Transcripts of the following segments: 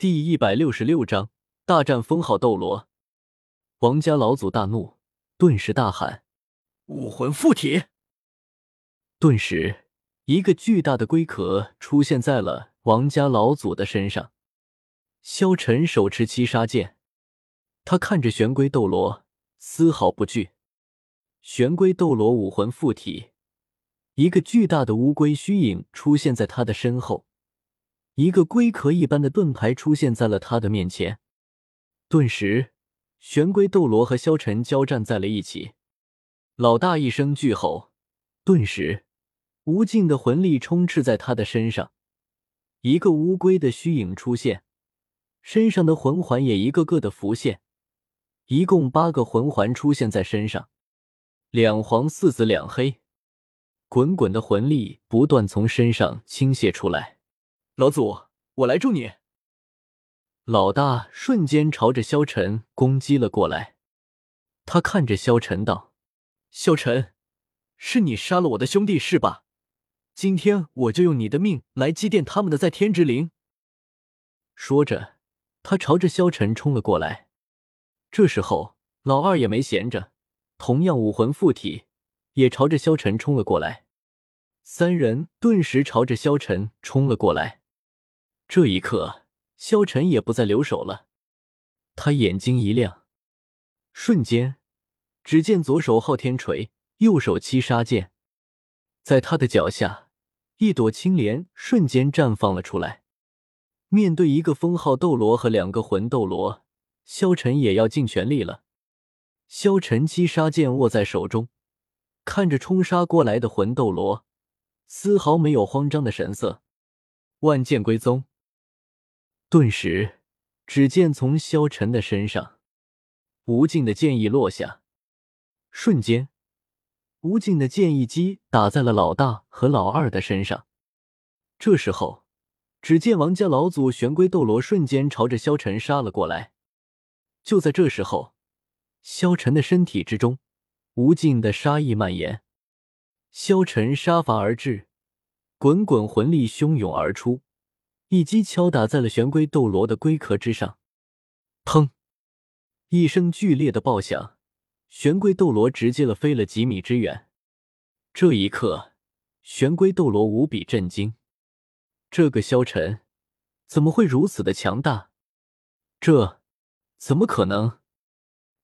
第一百六十六章大战封号斗罗。王家老祖大怒，顿时大喊：“武魂附体！”顿时，一个巨大的龟壳出现在了王家老祖的身上。萧晨手持七杀剑，他看着玄龟斗罗，丝毫不惧。玄龟斗罗武魂附体，一个巨大的乌龟虚影出现在他的身后。一个龟壳一般的盾牌出现在了他的面前，顿时，玄龟斗罗和萧晨交战在了一起。老大一声巨吼，顿时，无尽的魂力充斥在他的身上。一个乌龟的虚影出现，身上的魂环也一个个的浮现，一共八个魂环出现在身上，两黄四紫两黑，滚滚的魂力不断从身上倾泻出来。老祖，我来助你。老大瞬间朝着萧晨攻击了过来。他看着萧晨道：“萧晨，是你杀了我的兄弟是吧？今天我就用你的命来祭奠他们的在天之灵。”说着，他朝着萧晨冲了过来。这时候，老二也没闲着，同样武魂附体，也朝着萧晨冲了过来。三人顿时朝着萧晨冲了过来。这一刻，萧晨也不再留手了。他眼睛一亮，瞬间，只见左手昊天锤，右手七杀剑，在他的脚下，一朵青莲瞬间绽放了出来。面对一个封号斗罗和两个魂斗罗，萧晨也要尽全力了。萧晨七杀剑握在手中，看着冲杀过来的魂斗罗，丝毫没有慌张的神色。万剑归宗。顿时，只见从萧晨的身上，无尽的剑意落下，瞬间，无尽的剑意击打在了老大和老二的身上。这时候，只见王家老祖玄龟斗罗瞬间朝着萧晨杀了过来。就在这时候，萧晨的身体之中，无尽的杀意蔓延，萧晨杀伐而至，滚滚魂力汹涌而出。一击敲打在了玄龟斗罗的龟壳之上，砰！一声剧烈的爆响，玄龟斗罗直接了飞了几米之远。这一刻，玄龟斗罗无比震惊：这个萧晨怎么会如此的强大？这怎么可能？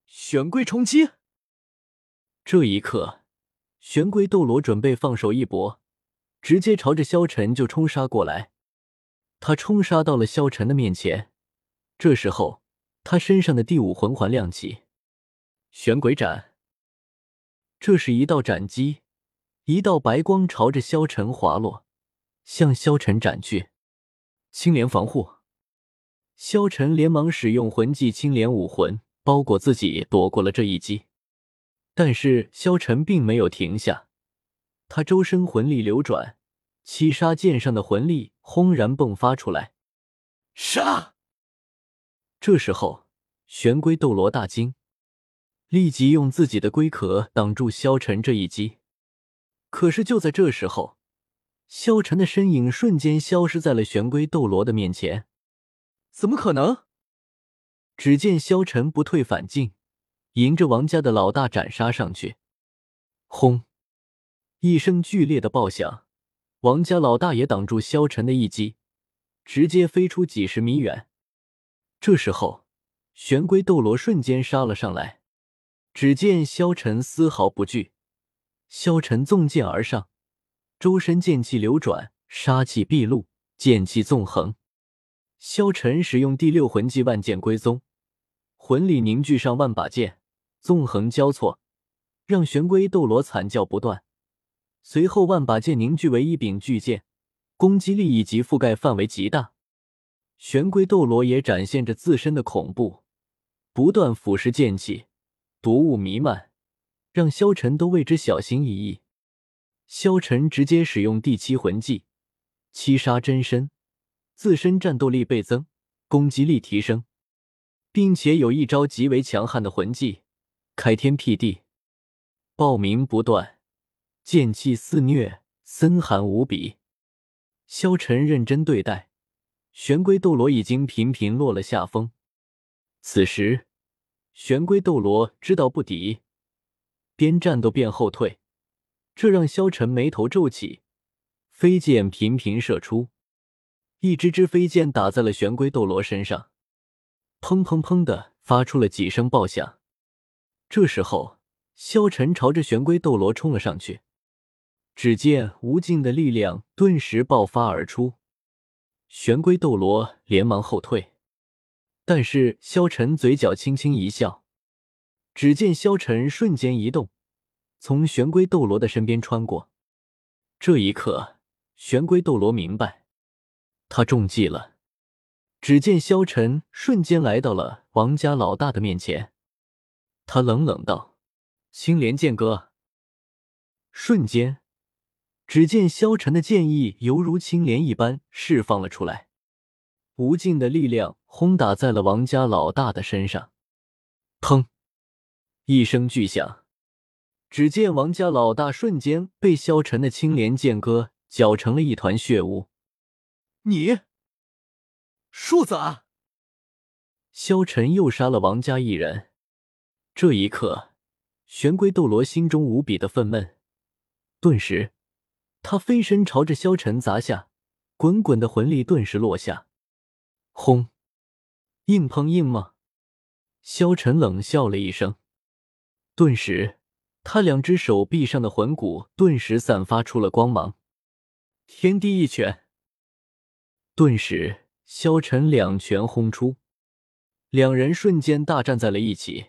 玄龟冲击！这一刻，玄龟斗罗准备放手一搏，直接朝着萧晨就冲杀过来。他冲杀到了萧晨的面前，这时候他身上的第五魂环亮起，玄鬼斩。这是一道斩击，一道白光朝着萧晨滑落，向萧晨斩去。青莲防护，萧晨连忙使用魂技青莲武魂包裹自己，躲过了这一击。但是萧晨并没有停下，他周身魂力流转。七杀剑上的魂力轰然迸发出来，杀！这时候，玄龟斗罗大惊，立即用自己的龟壳挡住萧晨这一击。可是就在这时候，萧晨的身影瞬间消失在了玄龟斗罗的面前。怎么可能？只见萧晨不退反进，迎着王家的老大斩杀上去。轰！一声剧烈的爆响。王家老大也挡住萧晨的一击，直接飞出几十米远。这时候，玄龟斗罗瞬间杀了上来。只见萧晨丝毫不惧，萧晨纵剑而上，周身剑气流转，杀气毕露，剑气纵横。萧晨使用第六魂技万剑归宗，魂力凝聚上万把剑，纵横交错，让玄龟斗罗惨叫不断。随后，万把剑凝聚为一柄巨剑，攻击力以及覆盖范围极大。玄龟斗罗也展现着自身的恐怖，不断腐蚀剑气，毒雾弥漫，让萧晨都为之小心翼翼。萧晨直接使用第七魂技七杀真身，自身战斗力倍增，攻击力提升，并且有一招极为强悍的魂技开天辟地，爆鸣不断。剑气肆虐，森寒无比。萧晨认真对待，玄龟斗罗已经频频落了下风。此时，玄龟斗罗知道不敌，边战斗边后退，这让萧晨眉头皱起，飞剑频频射出，一支支飞剑打在了玄龟斗罗身上，砰砰砰的发出了几声爆响。这时候，萧晨朝着玄龟斗罗冲了上去，只见无尽的力量顿时爆发而出，玄龟斗罗连忙后退。但是萧晨嘴角轻轻一笑，只见萧晨瞬间移动，从玄龟斗罗的身边穿过。这一刻，玄龟斗罗明白，他中计了。只见萧晨瞬间来到了王家老大的面前，他冷冷道：“青莲剑歌。”瞬间，只见萧晨的剑意犹如青莲一般释放了出来。无尽的力量轰打在了王家老大的身上，砰！一声巨响，只见王家老大瞬间被萧晨的青莲剑歌搅成了一团血雾。你，庶子啊！萧晨又杀了王家一人。这一刻，玄龟斗罗心中无比的愤懑，顿时，他飞身朝着萧晨砸下，滚滚的魂力顿时落下。轰！硬碰硬吗？萧晨冷笑了一声，顿时，他两只手臂上的魂骨顿时散发出了光芒。天地一拳，顿时，萧晨两拳轰出，两人瞬间大战在了一起。